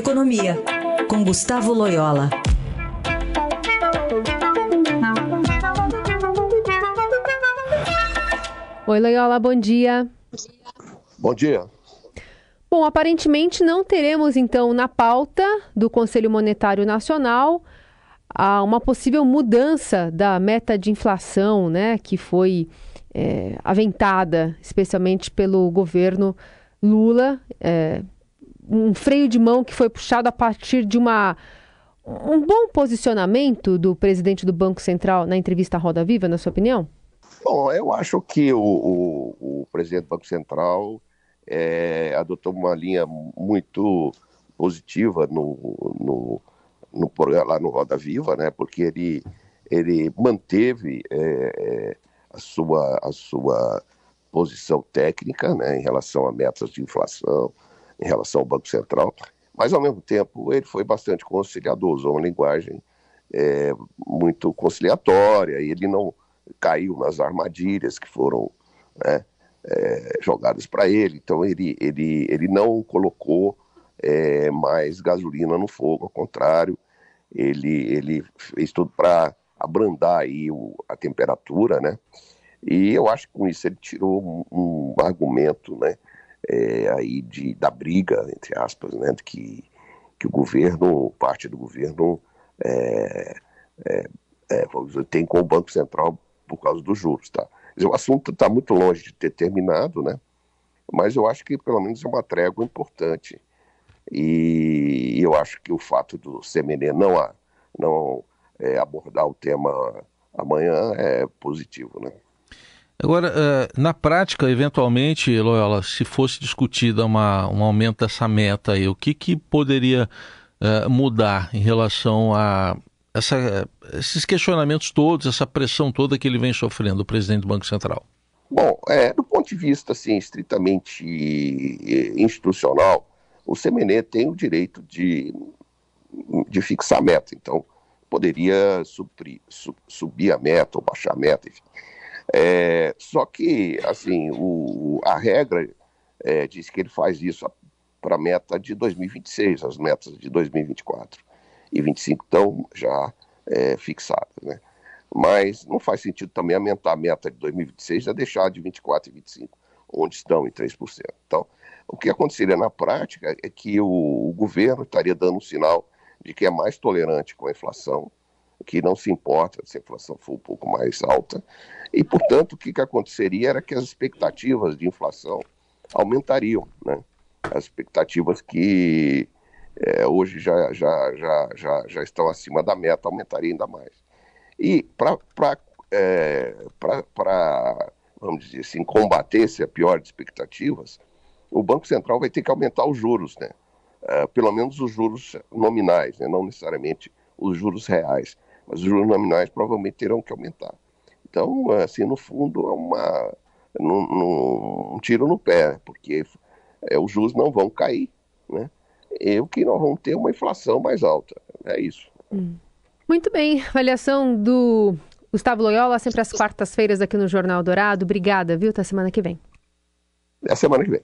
Economia, com Gustavo Loyola. Oi, Loyola, bom dia. Bom dia. Bom, aparentemente não teremos então na pauta do Conselho Monetário Nacional uma possível mudança da meta de inflação, né, que foi é, aventada especialmente pelo governo Lula. É, um freio de mão que foi puxado a partir de uma um bom posicionamento do presidente do Banco Central na entrevista à Roda Viva, na sua opinião? Bom, eu acho que o, o, o presidente do Banco Central é, adotou uma linha muito positiva no, no, no, lá no Roda Viva, né? Porque ele, ele manteve é, é, a, sua, a sua posição técnica, né? Em relação a metas de inflação, em relação ao Banco Central, mas ao mesmo tempo ele foi bastante conciliador, usou uma linguagem é, muito conciliatória, e ele não caiu nas armadilhas que foram né, é, jogadas para ele, então ele, ele, ele não colocou é, mais gasolina no fogo, ao contrário, ele, ele fez tudo para abrandar aí o, a temperatura, né? E eu acho que com isso ele tirou um, um argumento, né? É, aí de, da briga, entre aspas, né, que, que o governo, parte do governo, é, é, é tem com o Banco Central por causa dos juros. Tá? o assunto está muito longe de ter terminado, né? mas eu acho que pelo menos é uma trégua importante. E eu acho que o fato do CMN não, não é, abordar o tema amanhã é positivo. Né? Agora, uh, na prática, eventualmente, Loyola, se fosse discutida uma, um aumento dessa meta aí, o que, que poderia uh, mudar em relação a essa, esses questionamentos todos, essa pressão toda que ele vem sofrendo, o presidente do Banco Central? Bom, é, do ponto de vista assim, estritamente institucional, o CMN tem o direito de, de fixar meta, então poderia suprir, su, subir a meta ou baixar a meta, enfim. É, só que, assim, o, a regra é, diz que ele faz isso para a meta de 2026, as metas de 2024 e 25 estão já é, fixadas, né? Mas não faz sentido também aumentar a meta de 2026 e deixar de 24 e 25, onde estão em 3%. Então, o que aconteceria na prática é que o, o governo estaria dando um sinal de que é mais tolerante com a inflação, que não se importa se a inflação for um pouco mais alta. E, portanto, o que, que aconteceria era que as expectativas de inflação aumentariam. Né? As expectativas que é, hoje já, já, já, já, já estão acima da meta aumentariam ainda mais. E para, é, vamos dizer assim, combater essa pior de expectativas, o Banco Central vai ter que aumentar os juros, né? É, pelo menos os juros nominais, né? não necessariamente os juros reais mas os juros nominais provavelmente terão que aumentar. Então, assim, no fundo, é uma, um, um tiro no pé, porque é, os juros não vão cair, né? E o que nós vamos ter é uma inflação mais alta. É isso. Hum. Muito bem. Avaliação do Gustavo Loyola, sempre às quartas-feiras aqui no Jornal Dourado. Obrigada, viu? Até semana que vem. Até semana que vem.